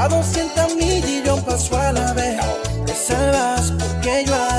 a 200 mil y yo paso a la vez. Te salvas porque yo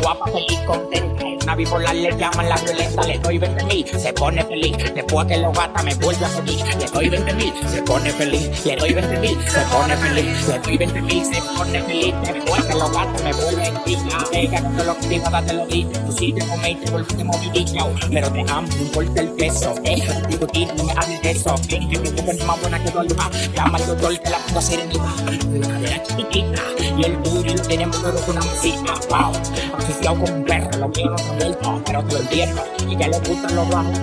guapa, feliz, contenta. Una bipolar le llaman la violenta, le doy 20 mil, se pone feliz. Después que lo gata me vuelve a pedir, le doy 20 mil, se pone feliz. Le doy 20 mil, se pone feliz. Le doy 20 mil, se pone feliz. Después que lo gata me vuelve a pedir. Ella no te lo iba, te lo dije. Tú sí te comiste, volviste movidilla. Pero te amo, no importa el peso. Deja de discutir, no me hables de eso. Que mi cuerpo es más buena que tu alma. Llama al doctor que la ponga serenidad. La cadera chiquitita y el duro y lo tenemos todo con una mesita. Wow, asociado como un perro, lo mío no se vuelto, pero te lo entiendo. Y que le gustan los bajos,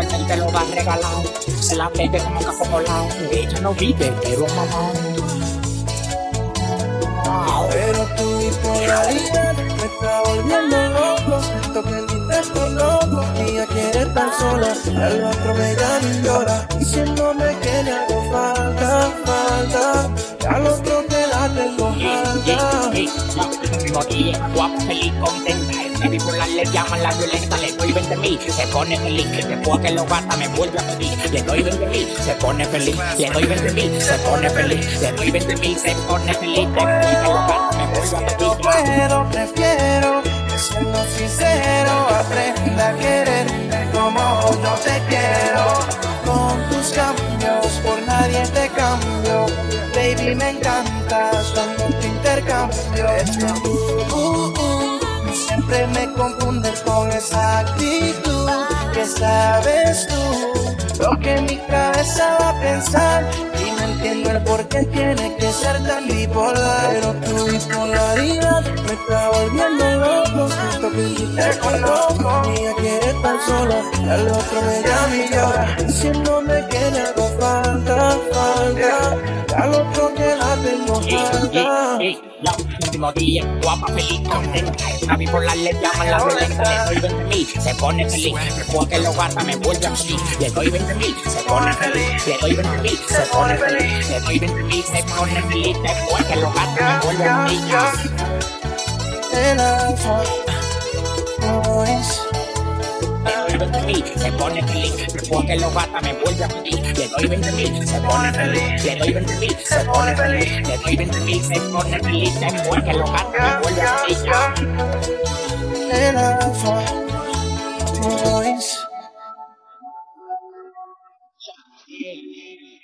que él te lo va regalado. Se la pega como café colado. Ella no vive, pero mamá. Wow. Pero tu bipolaridad me está volviendo loco. Siento que mi texto loco. Ella quiere estar sola. El otro me llama y llora. Diciéndome que le hago falta, falta. Y al otro que la tengo falta. mismo día, guapa, feliz, contenta. Esta bipolar le llaman la violenta, le doy 20 mil, se pone feliz. Después que lo gata me vuelve a pedir, le doy 20 mil, se pone feliz. Le doy 20 mil, se pone feliz. Le doy 20 mil, se pone feliz. Después que lo gata me vuelve a pedir. puedo, prefiero siendo sincero aprenda a quererte como yo te quiero. Con tus cambios por nadie te cambio. Baby, me encantas cuando te intercambio. Uh, uh, siempre me confundes con esa actitud. Que sabes tú lo que mi cabeza va a pensar. Y no entiendo el por qué tiene que ser tan bipolar. Pero tu bipolaridad me está volviendo loco. Siento que te conozco. Ella quiere estar sola. Al otro me llama y llora. Diciéndome que le hago falta, falta. Al otro que la tengo falta. Último día, guapa, feliz, contenta. Una bipolar le llaman la violenta, le doy 20 mil, se pone feliz. Después que lo gata me vuelve a pedir, le doy 20 mil, se pone feliz. Le doy 20 mil, se pone feliz. Le doy 20 mil, se pone feliz. Después que lo gata me vuelve a pedir. El alfa Doy 20 se pone. Después que lo me vuelve a pedir. Le doy 20 mil, se pone feliz. Le doy 20 mil, se pone feliz. Le doy 20 mil, se pone feliz. Después que lo me vuelve a pedir. Boys. Yeah.